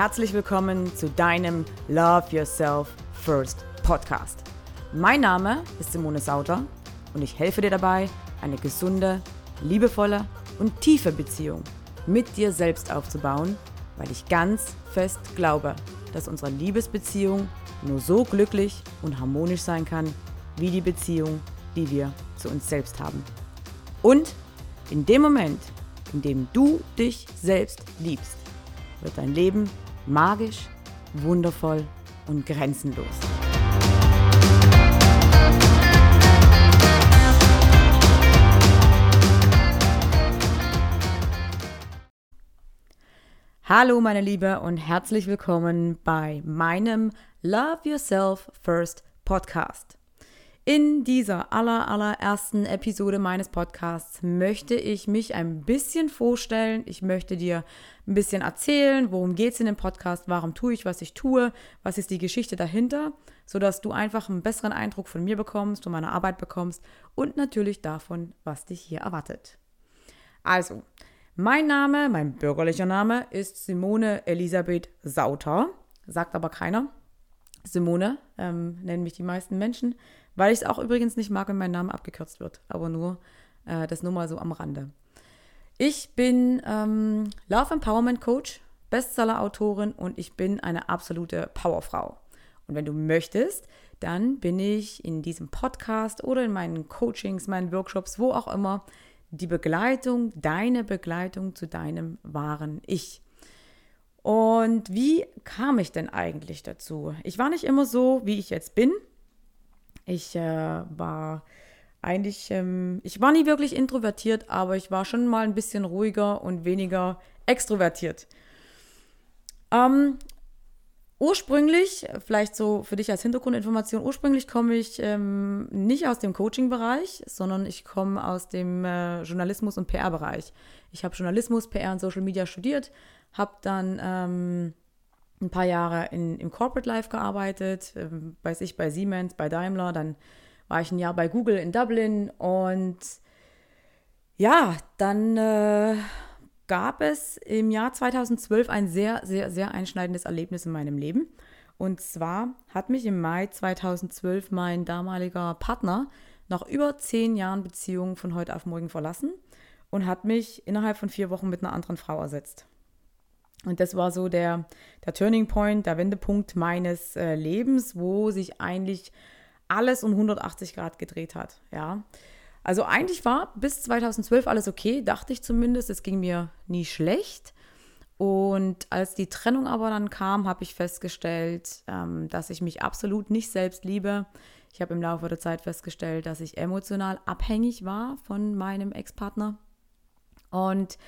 Herzlich willkommen zu deinem Love Yourself First Podcast. Mein Name ist Simone Sauter und ich helfe dir dabei, eine gesunde, liebevolle und tiefe Beziehung mit dir selbst aufzubauen, weil ich ganz fest glaube, dass unsere Liebesbeziehung nur so glücklich und harmonisch sein kann, wie die Beziehung, die wir zu uns selbst haben. Und in dem Moment, in dem du dich selbst liebst, wird dein Leben magisch, wundervoll und grenzenlos. Hallo meine Liebe und herzlich willkommen bei meinem Love Yourself First Podcast. In dieser aller, allerersten Episode meines Podcasts möchte ich mich ein bisschen vorstellen. Ich möchte dir ein bisschen erzählen, worum geht es in dem Podcast, warum tue ich, was ich tue, was ist die Geschichte dahinter, sodass du einfach einen besseren Eindruck von mir bekommst, von meiner Arbeit bekommst und natürlich davon, was dich hier erwartet. Also, mein Name, mein bürgerlicher Name ist Simone Elisabeth Sauter, sagt aber keiner. Simone ähm, nennen mich die meisten Menschen. Weil ich es auch übrigens nicht mag, wenn mein Name abgekürzt wird. Aber nur äh, das nur mal so am Rande. Ich bin ähm, Love Empowerment Coach, Bestseller-Autorin und ich bin eine absolute Powerfrau. Und wenn du möchtest, dann bin ich in diesem Podcast oder in meinen Coachings, meinen Workshops, wo auch immer, die Begleitung, deine Begleitung zu deinem wahren Ich. Und wie kam ich denn eigentlich dazu? Ich war nicht immer so, wie ich jetzt bin. Ich äh, war eigentlich, ähm, ich war nie wirklich introvertiert, aber ich war schon mal ein bisschen ruhiger und weniger extrovertiert. Ähm, ursprünglich, vielleicht so für dich als Hintergrundinformation, ursprünglich komme ich ähm, nicht aus dem Coaching-Bereich, sondern ich komme aus dem äh, Journalismus- und PR-Bereich. Ich habe Journalismus, PR und Social Media studiert, habe dann ähm, ein paar Jahre in, im Corporate Life gearbeitet, äh, weiß ich, bei Siemens, bei Daimler, dann war ich ein Jahr bei Google in Dublin und ja, dann äh, gab es im Jahr 2012 ein sehr, sehr, sehr einschneidendes Erlebnis in meinem Leben. Und zwar hat mich im Mai 2012 mein damaliger Partner nach über zehn Jahren Beziehung von heute auf morgen verlassen und hat mich innerhalb von vier Wochen mit einer anderen Frau ersetzt. Und das war so der, der Turning Point, der Wendepunkt meines äh, Lebens, wo sich eigentlich alles um 180 Grad gedreht hat. Ja. Also eigentlich war bis 2012 alles okay, dachte ich zumindest. Es ging mir nie schlecht. Und als die Trennung aber dann kam, habe ich festgestellt, ähm, dass ich mich absolut nicht selbst liebe. Ich habe im Laufe der Zeit festgestellt, dass ich emotional abhängig war von meinem Ex-Partner. Und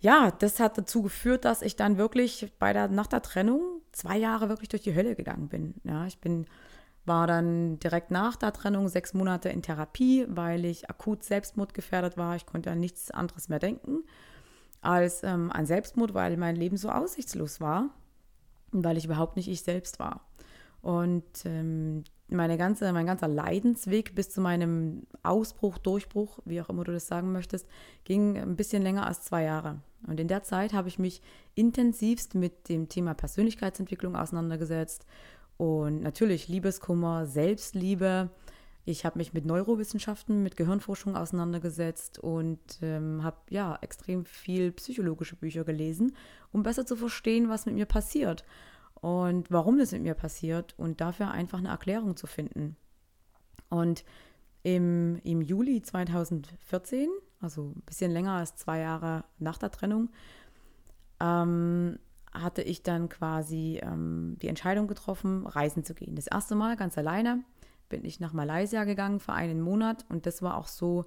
ja, das hat dazu geführt, dass ich dann wirklich bei der, nach der Trennung zwei Jahre wirklich durch die Hölle gegangen bin. Ja, ich bin, war dann direkt nach der Trennung sechs Monate in Therapie, weil ich akut selbstmordgefährdet war. Ich konnte an nichts anderes mehr denken als ähm, an Selbstmord, weil mein Leben so aussichtslos war und weil ich überhaupt nicht ich selbst war. Und ähm, meine ganze, mein ganzer Leidensweg bis zu meinem Ausbruch, Durchbruch, wie auch immer du das sagen möchtest, ging ein bisschen länger als zwei Jahre. Und in der Zeit habe ich mich intensivst mit dem Thema Persönlichkeitsentwicklung auseinandergesetzt und natürlich Liebeskummer, Selbstliebe. Ich habe mich mit Neurowissenschaften, mit Gehirnforschung auseinandergesetzt und ähm, habe ja extrem viel psychologische Bücher gelesen, um besser zu verstehen, was mit mir passiert und warum das mit mir passiert und dafür einfach eine Erklärung zu finden. Und im, im Juli 2014, also ein bisschen länger als zwei Jahre nach der Trennung, ähm, hatte ich dann quasi ähm, die Entscheidung getroffen, reisen zu gehen. Das erste Mal ganz alleine bin ich nach Malaysia gegangen für einen Monat und das war auch so,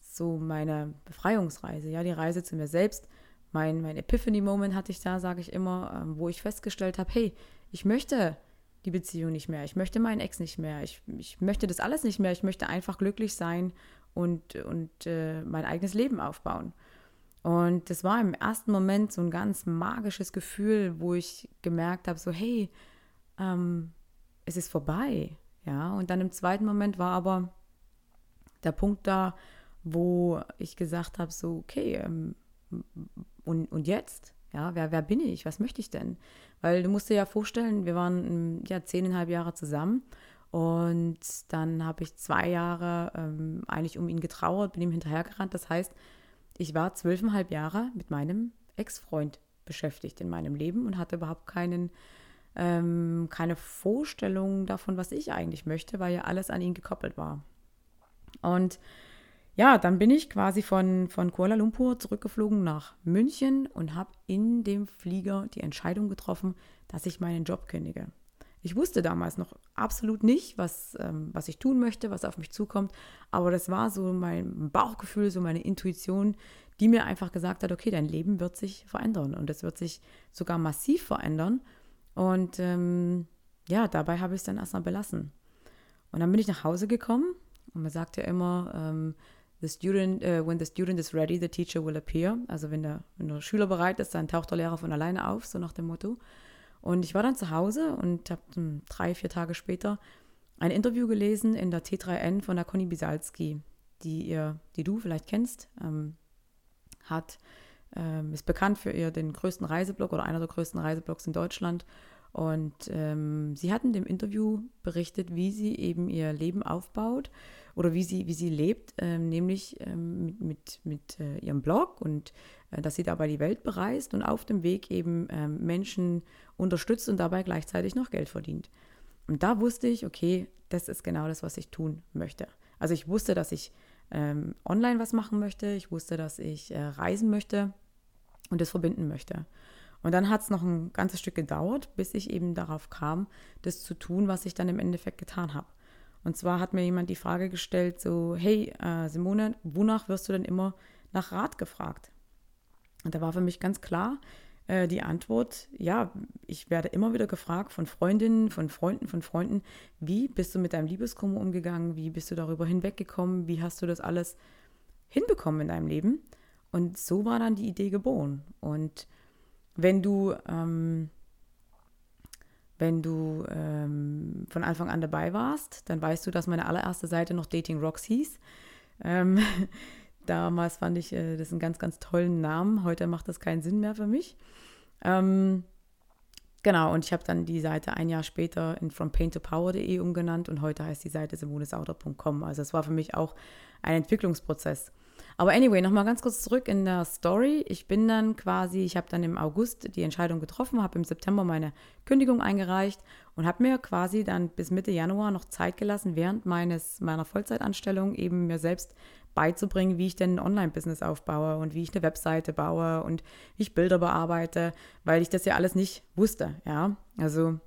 so meine Befreiungsreise, ja, die Reise zu mir selbst mein, mein Epiphany-Moment hatte ich da, sage ich immer, ähm, wo ich festgestellt habe, hey, ich möchte die Beziehung nicht mehr, ich möchte meinen Ex nicht mehr, ich, ich möchte das alles nicht mehr, ich möchte einfach glücklich sein und, und äh, mein eigenes Leben aufbauen. Und das war im ersten Moment so ein ganz magisches Gefühl, wo ich gemerkt habe, so hey, ähm, es ist vorbei. Ja, und dann im zweiten Moment war aber der Punkt da, wo ich gesagt habe, so okay, ähm, und, und jetzt? Ja, wer, wer bin ich? Was möchte ich denn? Weil du musst dir ja vorstellen, wir waren ja zehneinhalb Jahre zusammen und dann habe ich zwei Jahre ähm, eigentlich um ihn getrauert, bin ihm hinterhergerannt. Das heißt, ich war zwölfeinhalb Jahre mit meinem Ex-Freund beschäftigt in meinem Leben und hatte überhaupt keinen, ähm, keine Vorstellung davon, was ich eigentlich möchte, weil ja alles an ihn gekoppelt war. Und ja, dann bin ich quasi von, von Kuala Lumpur zurückgeflogen nach München und habe in dem Flieger die Entscheidung getroffen, dass ich meinen Job kündige. Ich wusste damals noch absolut nicht, was, ähm, was ich tun möchte, was auf mich zukommt, aber das war so mein Bauchgefühl, so meine Intuition, die mir einfach gesagt hat, okay, dein Leben wird sich verändern und es wird sich sogar massiv verändern. Und ähm, ja, dabei habe ich es dann erstmal belassen. Und dann bin ich nach Hause gekommen und man sagt ja immer, ähm, the student, uh, when the student is ready, the teacher will appear. Also wenn der, wenn der Schüler bereit ist, dann taucht der Lehrer von alleine auf, so nach dem Motto. Und ich war dann zu Hause und habe drei, vier Tage später ein Interview gelesen in der T3N von der Conny Bisalski, die ihr, die du vielleicht kennst, ähm, hat, ähm, ist bekannt für ihr den größten Reiseblog oder einer der größten Reiseblogs in Deutschland und ähm, sie hat in dem Interview berichtet, wie sie eben ihr Leben aufbaut oder wie sie, wie sie lebt, ähm, nämlich ähm, mit, mit, mit äh, ihrem Blog und äh, dass sie dabei die Welt bereist und auf dem Weg eben ähm, Menschen unterstützt und dabei gleichzeitig noch Geld verdient. Und da wusste ich, okay, das ist genau das, was ich tun möchte. Also ich wusste, dass ich ähm, online was machen möchte, ich wusste, dass ich äh, reisen möchte und das verbinden möchte. Und dann hat es noch ein ganzes Stück gedauert, bis ich eben darauf kam, das zu tun, was ich dann im Endeffekt getan habe. Und zwar hat mir jemand die Frage gestellt, so, hey äh, Simone, wonach wirst du denn immer nach Rat gefragt? Und da war für mich ganz klar äh, die Antwort, ja, ich werde immer wieder gefragt von Freundinnen, von Freunden, von Freunden, wie bist du mit deinem Liebeskummer umgegangen? Wie bist du darüber hinweggekommen? Wie hast du das alles hinbekommen in deinem Leben? Und so war dann die Idee geboren. Und wenn du, ähm, wenn du ähm, von Anfang an dabei warst, dann weißt du, dass meine allererste Seite noch Dating Rocks hieß. Ähm, damals fand ich äh, das einen ganz, ganz tollen Namen. Heute macht das keinen Sinn mehr für mich. Ähm, genau, und ich habe dann die Seite ein Jahr später in frompaintopower.de umgenannt und heute heißt die Seite simonesauter.com. Also es war für mich auch ein Entwicklungsprozess. Aber anyway, nochmal ganz kurz zurück in der Story. Ich bin dann quasi, ich habe dann im August die Entscheidung getroffen, habe im September meine Kündigung eingereicht und habe mir quasi dann bis Mitte Januar noch Zeit gelassen, während meines, meiner Vollzeitanstellung eben mir selbst beizubringen, wie ich denn ein Online-Business aufbaue und wie ich eine Webseite baue und wie ich Bilder bearbeite, weil ich das ja alles nicht wusste, ja. Also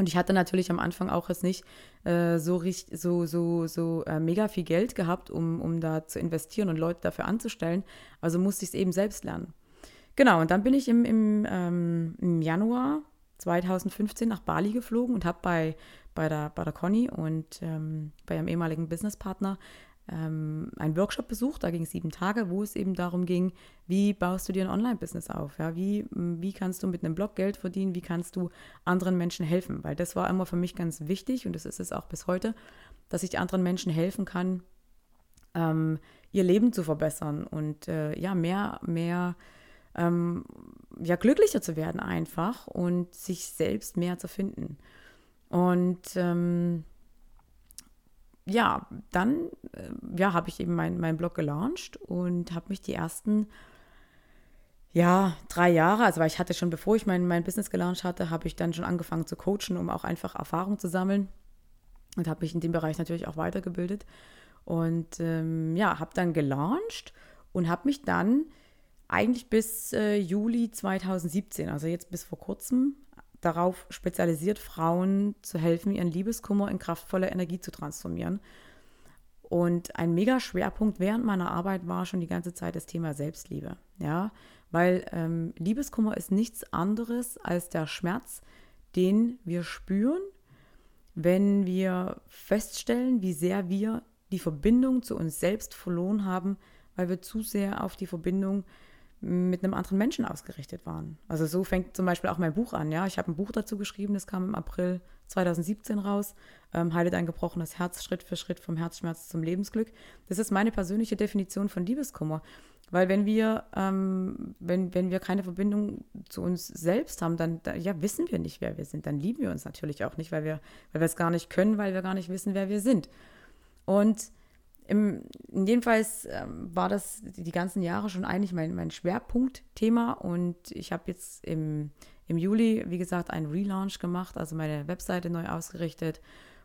und ich hatte natürlich am Anfang auch jetzt nicht äh, so, richtig, so, so, so äh, mega viel Geld gehabt, um, um da zu investieren und Leute dafür anzustellen. Also musste ich es eben selbst lernen. Genau, und dann bin ich im, im, ähm, im Januar 2015 nach Bali geflogen und habe bei, bei, der, bei der Conny und ähm, bei ihrem ehemaligen Businesspartner ähm, einen Workshop besucht, da ging es sieben Tage, wo es eben darum ging, wie baust du dir ein Online-Business auf? Ja? Wie, wie kannst du mit einem Blog Geld verdienen? Wie kannst du anderen Menschen helfen? Weil das war immer für mich ganz wichtig und das ist es auch bis heute, dass ich anderen Menschen helfen kann, ähm, ihr Leben zu verbessern und äh, ja, mehr, mehr ähm, ja, glücklicher zu werden einfach und sich selbst mehr zu finden. Und ähm, ja, dann äh, ja, habe ich eben meinen mein Blog gelauncht und habe mich die ersten ja, drei Jahre, also weil ich hatte schon, bevor ich mein, mein Business gelauncht hatte, habe ich dann schon angefangen zu coachen, um auch einfach Erfahrung zu sammeln und habe mich in dem Bereich natürlich auch weitergebildet und ähm, ja, habe dann gelauncht und habe mich dann eigentlich bis äh, Juli 2017, also jetzt bis vor kurzem, darauf spezialisiert, Frauen zu helfen, ihren Liebeskummer in kraftvolle Energie zu transformieren. Und ein mega Schwerpunkt während meiner Arbeit war schon die ganze Zeit das Thema Selbstliebe. Ja, weil ähm, Liebeskummer ist nichts anderes als der Schmerz, den wir spüren, wenn wir feststellen, wie sehr wir die Verbindung zu uns selbst verloren haben, weil wir zu sehr auf die Verbindung mit einem anderen Menschen ausgerichtet waren. Also so fängt zum Beispiel auch mein Buch an. Ja, ich habe ein Buch dazu geschrieben, das kam im April 2017 raus. Ähm, Heilet ein gebrochenes Herz, Schritt für Schritt vom Herzschmerz zum Lebensglück. Das ist meine persönliche Definition von Liebeskummer. Weil wenn wir, ähm, wenn, wenn wir keine Verbindung zu uns selbst haben, dann da, ja, wissen wir nicht, wer wir sind. Dann lieben wir uns natürlich auch nicht, weil wir, weil wir es gar nicht können, weil wir gar nicht wissen, wer wir sind. Und im, jedenfalls ähm, war das die ganzen Jahre schon eigentlich mein, mein Schwerpunktthema und ich habe jetzt im, im Juli, wie gesagt, einen Relaunch gemacht, also meine Webseite neu ausgerichtet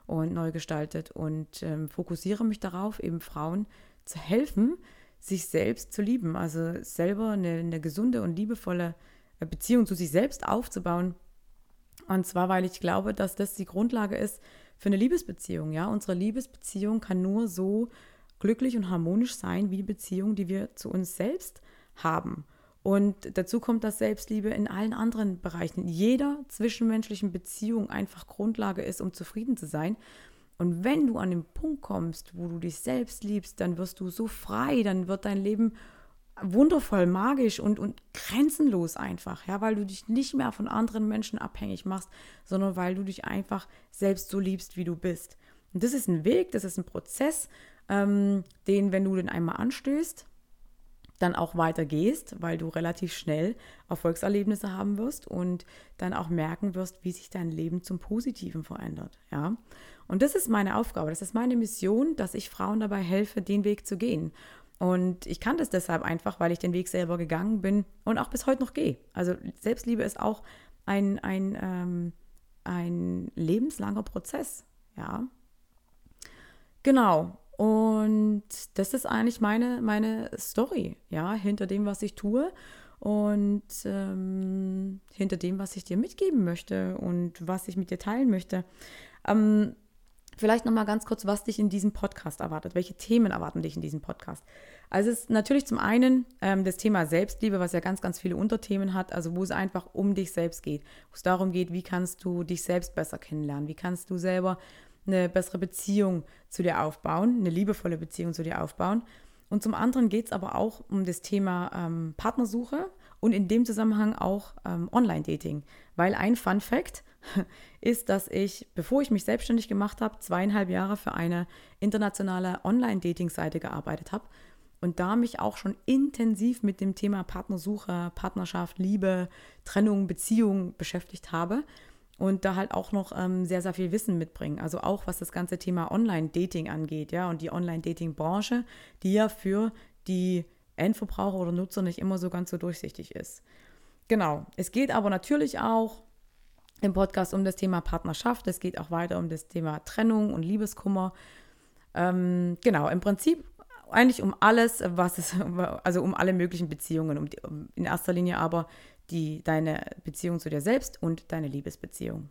und neu gestaltet und ähm, fokussiere mich darauf, eben Frauen zu helfen, sich selbst zu lieben, also selber eine, eine gesunde und liebevolle äh, Beziehung zu sich selbst aufzubauen. Und zwar, weil ich glaube, dass das die Grundlage ist für eine Liebesbeziehung. Ja, unsere Liebesbeziehung kann nur so glücklich und harmonisch sein wie die Beziehung, die wir zu uns selbst haben. Und dazu kommt, dass Selbstliebe in allen anderen Bereichen, in jeder zwischenmenschlichen Beziehung einfach Grundlage ist, um zufrieden zu sein. Und wenn du an den Punkt kommst, wo du dich selbst liebst, dann wirst du so frei, dann wird dein Leben wundervoll, magisch und, und grenzenlos einfach, ja, weil du dich nicht mehr von anderen Menschen abhängig machst, sondern weil du dich einfach selbst so liebst, wie du bist. Und das ist ein Weg, das ist ein Prozess, ähm, den, wenn du den einmal anstößt, dann auch weitergehst, weil du relativ schnell Erfolgserlebnisse haben wirst und dann auch merken wirst, wie sich dein Leben zum Positiven verändert. Ja? Und das ist meine Aufgabe, das ist meine Mission, dass ich Frauen dabei helfe, den Weg zu gehen. Und ich kann das deshalb einfach, weil ich den Weg selber gegangen bin und auch bis heute noch gehe. Also Selbstliebe ist auch ein, ein, ähm, ein lebenslanger Prozess. Ja. Genau. Und das ist eigentlich meine, meine Story, ja, hinter dem, was ich tue und ähm, hinter dem, was ich dir mitgeben möchte und was ich mit dir teilen möchte. Ähm, vielleicht nochmal ganz kurz, was dich in diesem Podcast erwartet. Welche Themen erwarten dich in diesem Podcast? Also es ist natürlich zum einen ähm, das Thema Selbstliebe, was ja ganz, ganz viele Unterthemen hat, also wo es einfach um dich selbst geht, wo es darum geht, wie kannst du dich selbst besser kennenlernen, wie kannst du selber eine bessere Beziehung zu dir aufbauen, eine liebevolle Beziehung zu dir aufbauen. Und zum anderen geht es aber auch um das Thema ähm, Partnersuche und in dem Zusammenhang auch ähm, Online-Dating. Weil ein Fun Fact ist, dass ich, bevor ich mich selbstständig gemacht habe, zweieinhalb Jahre für eine internationale Online-Dating-Seite gearbeitet habe und da mich auch schon intensiv mit dem Thema Partnersuche, Partnerschaft, Liebe, Trennung, Beziehung beschäftigt habe und da halt auch noch ähm, sehr, sehr viel Wissen mitbringen. Also auch was das ganze Thema Online-Dating angeht, ja, und die Online-Dating-Branche, die ja für die Endverbraucher oder Nutzer nicht immer so ganz so durchsichtig ist. Genau. Es geht aber natürlich auch im Podcast um das Thema Partnerschaft. Es geht auch weiter um das Thema Trennung und Liebeskummer. Ähm, genau, im Prinzip eigentlich um alles, was es, also um alle möglichen Beziehungen, um, die, um in erster Linie aber die, deine Beziehung zu dir selbst und deine Liebesbeziehung.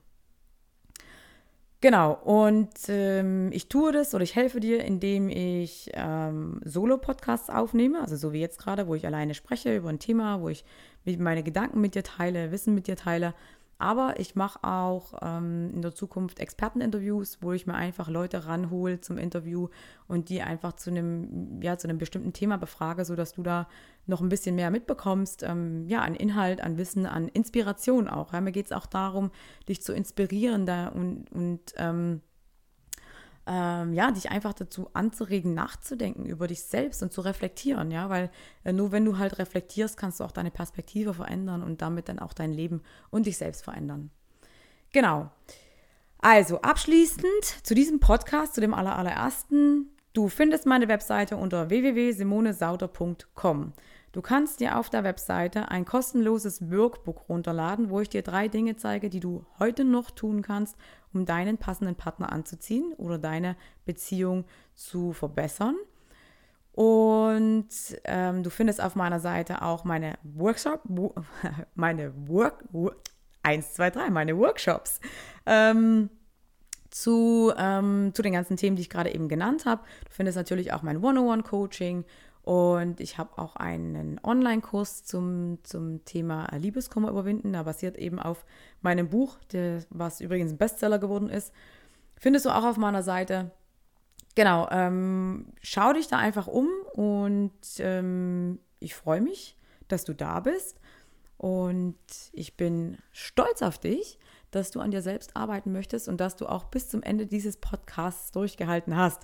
Genau, und ähm, ich tue das oder ich helfe dir, indem ich ähm, Solo-Podcasts aufnehme, also so wie jetzt gerade, wo ich alleine spreche über ein Thema, wo ich meine Gedanken mit dir teile, Wissen mit dir teile aber ich mache auch ähm, in der Zukunft Experteninterviews, wo ich mir einfach Leute ranhole zum Interview und die einfach zu einem, ja, zu einem bestimmten Thema befrage, sodass du da noch ein bisschen mehr mitbekommst, ähm, ja, an Inhalt, an Wissen, an Inspiration auch. Ja. Mir geht es auch darum, dich zu inspirieren da und, und ähm, ähm, ja, dich einfach dazu anzuregen, nachzudenken über dich selbst und zu reflektieren, ja, weil äh, nur wenn du halt reflektierst, kannst du auch deine Perspektive verändern und damit dann auch dein Leben und dich selbst verändern. Genau. Also abschließend zu diesem Podcast, zu dem allerersten. Du findest meine Webseite unter www.simonesauter.com. Du kannst dir auf der Webseite ein kostenloses Workbook runterladen, wo ich dir drei Dinge zeige, die du heute noch tun kannst, um deinen passenden Partner anzuziehen oder deine Beziehung zu verbessern. Und ähm, du findest auf meiner Seite auch meine Workshop, meine Work, 1, 2, 3, meine Workshops ähm, zu, ähm, zu den ganzen Themen, die ich gerade eben genannt habe. Du findest natürlich auch mein One-on-One-Coaching und ich habe auch einen Online-Kurs zum, zum Thema Liebeskummer überwinden. Da basiert eben auf meinem Buch, der, was übrigens ein Bestseller geworden ist. Findest du auch auf meiner Seite. Genau, ähm, schau dich da einfach um und ähm, ich freue mich, dass du da bist. Und ich bin stolz auf dich, dass du an dir selbst arbeiten möchtest und dass du auch bis zum Ende dieses Podcasts durchgehalten hast.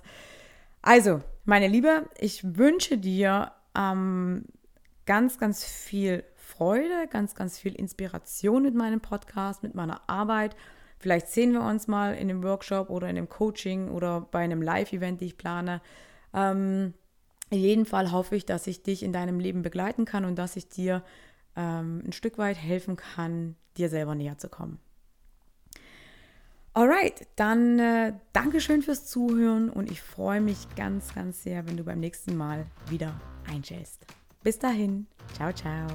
Also, meine Liebe, ich wünsche dir ähm, ganz, ganz viel Freude, ganz, ganz viel Inspiration mit meinem Podcast, mit meiner Arbeit. Vielleicht sehen wir uns mal in einem Workshop oder in einem Coaching oder bei einem Live-Event, die ich plane. Ähm, in jedem Fall hoffe ich, dass ich dich in deinem Leben begleiten kann und dass ich dir ähm, ein Stück weit helfen kann, dir selber näher zu kommen. Alright, dann äh, Dankeschön fürs Zuhören und ich freue mich ganz, ganz sehr, wenn du beim nächsten Mal wieder einschältst. Bis dahin, ciao, ciao.